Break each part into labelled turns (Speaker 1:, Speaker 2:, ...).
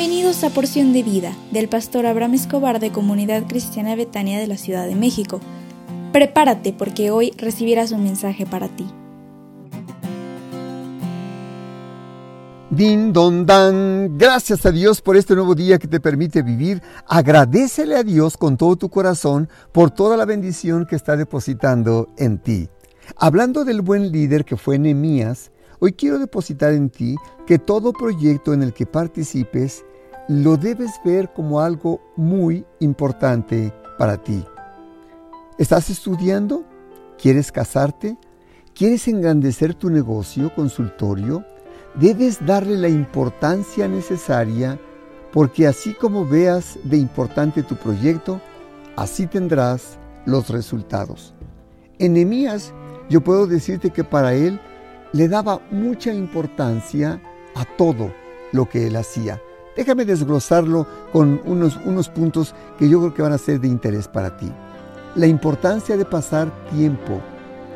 Speaker 1: Bienvenidos a Porción de Vida del pastor Abraham Escobar de Comunidad Cristiana Betania de la Ciudad de México. Prepárate porque hoy recibirás un mensaje para ti.
Speaker 2: Din don dan, gracias a Dios por este nuevo día que te permite vivir. Agradecele a Dios con todo tu corazón por toda la bendición que está depositando en ti. Hablando del buen líder que fue Nehemías, Hoy quiero depositar en ti que todo proyecto en el que participes lo debes ver como algo muy importante para ti. ¿Estás estudiando? ¿Quieres casarte? ¿Quieres engrandecer tu negocio, consultorio? Debes darle la importancia necesaria porque así como veas de importante tu proyecto, así tendrás los resultados. En Nehemías, yo puedo decirte que para él le daba mucha importancia a todo lo que él hacía. Déjame desglosarlo con unos, unos puntos que yo creo que van a ser de interés para ti. La importancia de pasar tiempo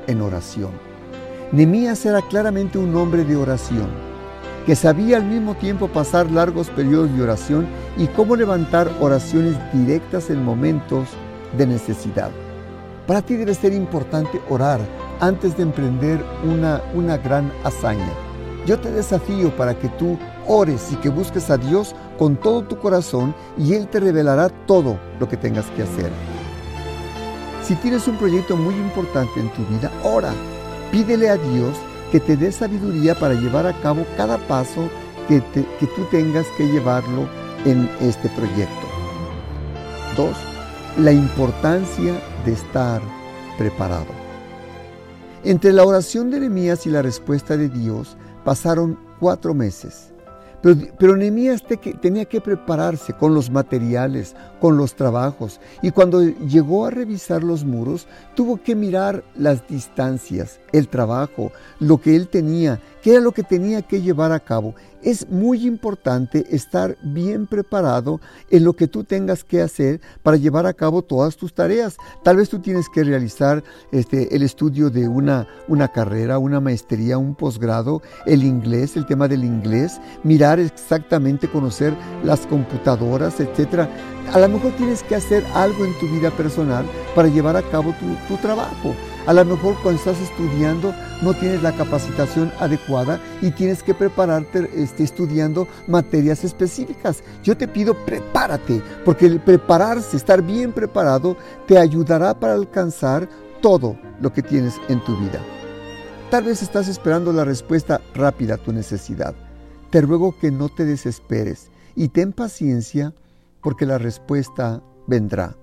Speaker 2: en oración. Nemías era claramente un hombre de oración, que sabía al mismo tiempo pasar largos periodos de oración y cómo levantar oraciones directas en momentos de necesidad. Para ti debe ser importante orar antes de emprender una, una gran hazaña. Yo te desafío para que tú ores y que busques a Dios con todo tu corazón y Él te revelará todo lo que tengas que hacer. Si tienes un proyecto muy importante en tu vida, ora. Pídele a Dios que te dé sabiduría para llevar a cabo cada paso que, que tú tengas que llevarlo en este proyecto. Dos, la importancia de estar preparado. Entre la oración de Nehemías y la respuesta de Dios pasaron cuatro meses. Pero, pero Nehemías tenía que prepararse con los materiales, con los trabajos. Y cuando llegó a revisar los muros, tuvo que mirar las distancias, el trabajo, lo que él tenía, qué era lo que tenía que llevar a cabo. Es muy importante estar bien preparado en lo que tú tengas que hacer para llevar a cabo todas tus tareas. Tal vez tú tienes que realizar este, el estudio de una, una carrera, una maestría, un posgrado, el inglés, el tema del inglés, mirar exactamente, conocer las computadoras, etc. A lo mejor tienes que hacer algo en tu vida personal para llevar a cabo tu, tu trabajo. A lo mejor cuando estás estudiando no tienes la capacitación adecuada y tienes que prepararte este, estudiando materias específicas. Yo te pido prepárate, porque el prepararse, estar bien preparado, te ayudará para alcanzar todo lo que tienes en tu vida. Tal vez estás esperando la respuesta rápida a tu necesidad. Te ruego que no te desesperes y ten paciencia porque la respuesta vendrá.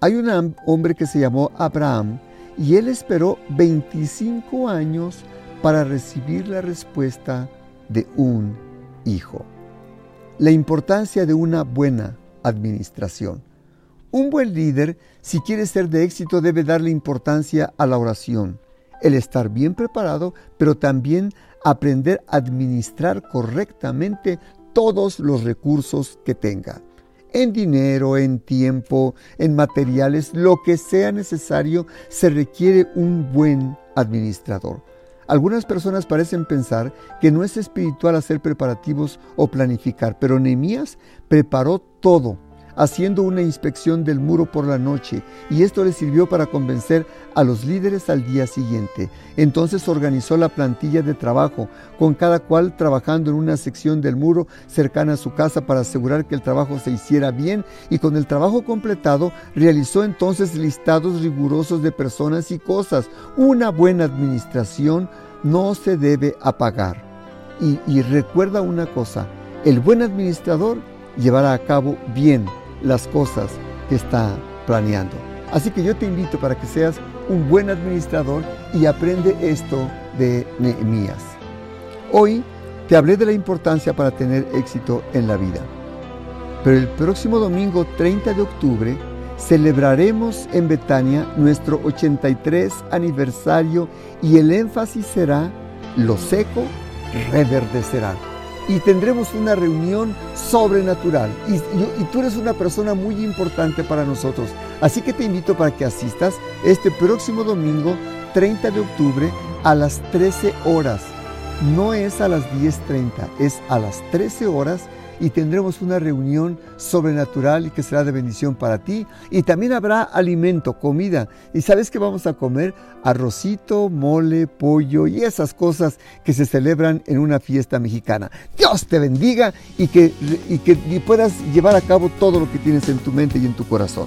Speaker 2: Hay un hombre que se llamó Abraham y él esperó 25 años para recibir la respuesta de un hijo. La importancia de una buena administración. Un buen líder, si quiere ser de éxito, debe darle importancia a la oración, el estar bien preparado, pero también aprender a administrar correctamente todos los recursos que tenga en dinero, en tiempo, en materiales, lo que sea necesario, se requiere un buen administrador. Algunas personas parecen pensar que no es espiritual hacer preparativos o planificar, pero Nehemías preparó todo haciendo una inspección del muro por la noche, y esto le sirvió para convencer a los líderes al día siguiente. Entonces organizó la plantilla de trabajo, con cada cual trabajando en una sección del muro cercana a su casa para asegurar que el trabajo se hiciera bien, y con el trabajo completado realizó entonces listados rigurosos de personas y cosas. Una buena administración no se debe apagar. Y, y recuerda una cosa, el buen administrador llevará a cabo bien las cosas que está planeando. Así que yo te invito para que seas un buen administrador y aprende esto de Nehemías. Hoy te hablé de la importancia para tener éxito en la vida. Pero el próximo domingo 30 de octubre celebraremos en Betania nuestro 83 aniversario y el énfasis será lo seco reverdecerá y tendremos una reunión sobrenatural. Y, tú eres una persona muy importante para nosotros. Así que te invito para que asistas este próximo domingo 30 de octubre a las 13 horas. No es a las 10.30, es a las 13 horas y tendremos una reunión sobrenatural que será de bendición para ti. Y también habrá alimento, comida. ¿Y sabes que vamos a comer? Arrocito, mole, pollo y esas cosas que se celebran en una fiesta mexicana. Dios te bendiga y que, y que puedas llevar a cabo todo lo que tienes en tu mente y en tu corazón.